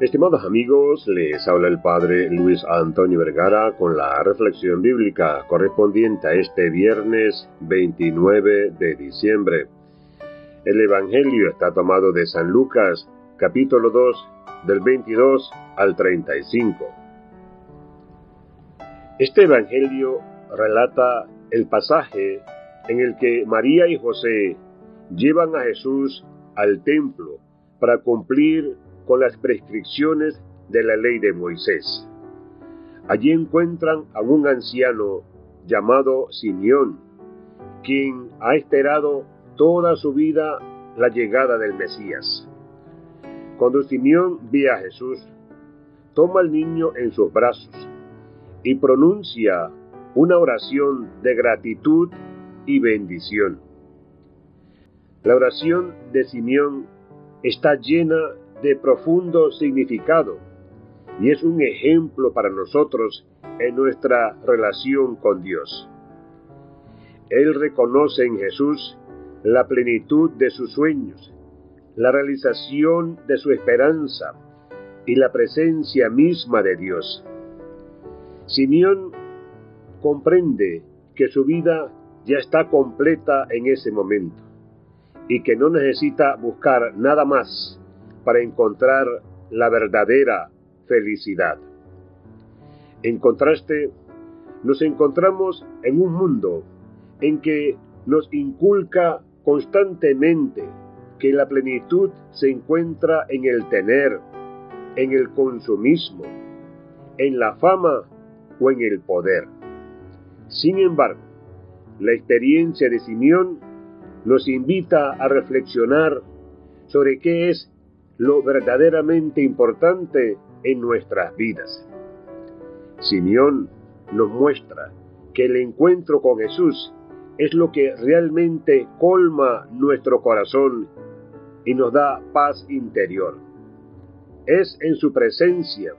Estimados amigos, les habla el Padre Luis Antonio Vergara con la reflexión bíblica correspondiente a este viernes 29 de diciembre. El Evangelio está tomado de San Lucas, capítulo 2, del 22 al 35. Este Evangelio relata el pasaje en el que María y José llevan a Jesús al templo para cumplir con las prescripciones de la ley de Moisés. Allí encuentran a un anciano llamado Simeón, quien ha esperado toda su vida la llegada del Mesías. Cuando Simeón ve a Jesús, toma al niño en sus brazos y pronuncia una oración de gratitud y bendición. La oración de Simeón está llena de profundo significado y es un ejemplo para nosotros en nuestra relación con Dios. Él reconoce en Jesús la plenitud de sus sueños, la realización de su esperanza y la presencia misma de Dios. Simeón comprende que su vida ya está completa en ese momento y que no necesita buscar nada más para encontrar la verdadera felicidad. En contraste, nos encontramos en un mundo en que nos inculca constantemente que la plenitud se encuentra en el tener, en el consumismo, en la fama o en el poder. Sin embargo, la experiencia de Simeón nos invita a reflexionar sobre qué es lo verdaderamente importante en nuestras vidas. Simeón nos muestra que el encuentro con Jesús es lo que realmente colma nuestro corazón y nos da paz interior. Es en su presencia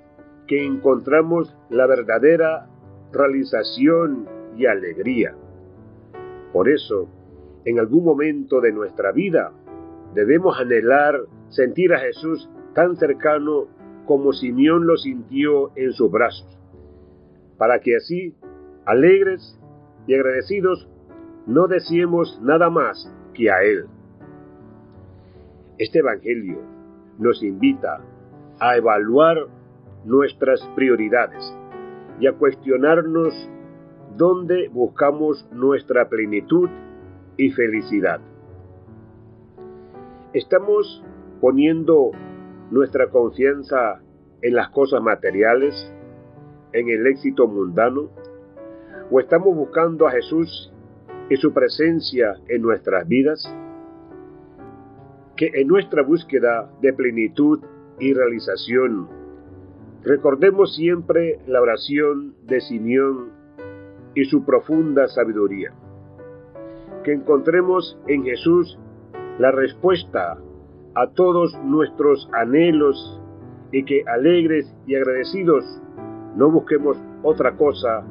que encontramos la verdadera realización y alegría. Por eso, en algún momento de nuestra vida, debemos anhelar sentir a Jesús tan cercano como Simeón lo sintió en sus brazos, para que así, alegres y agradecidos, no deseemos nada más que a Él. Este Evangelio nos invita a evaluar nuestras prioridades y a cuestionarnos dónde buscamos nuestra plenitud y felicidad. Estamos poniendo nuestra confianza en las cosas materiales, en el éxito mundano, o estamos buscando a Jesús y su presencia en nuestras vidas? Que en nuestra búsqueda de plenitud y realización, recordemos siempre la oración de Simeón y su profunda sabiduría. Que encontremos en Jesús la respuesta a todos nuestros anhelos y que alegres y agradecidos no busquemos otra cosa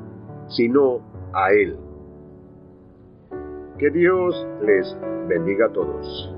sino a Él. Que Dios les bendiga a todos.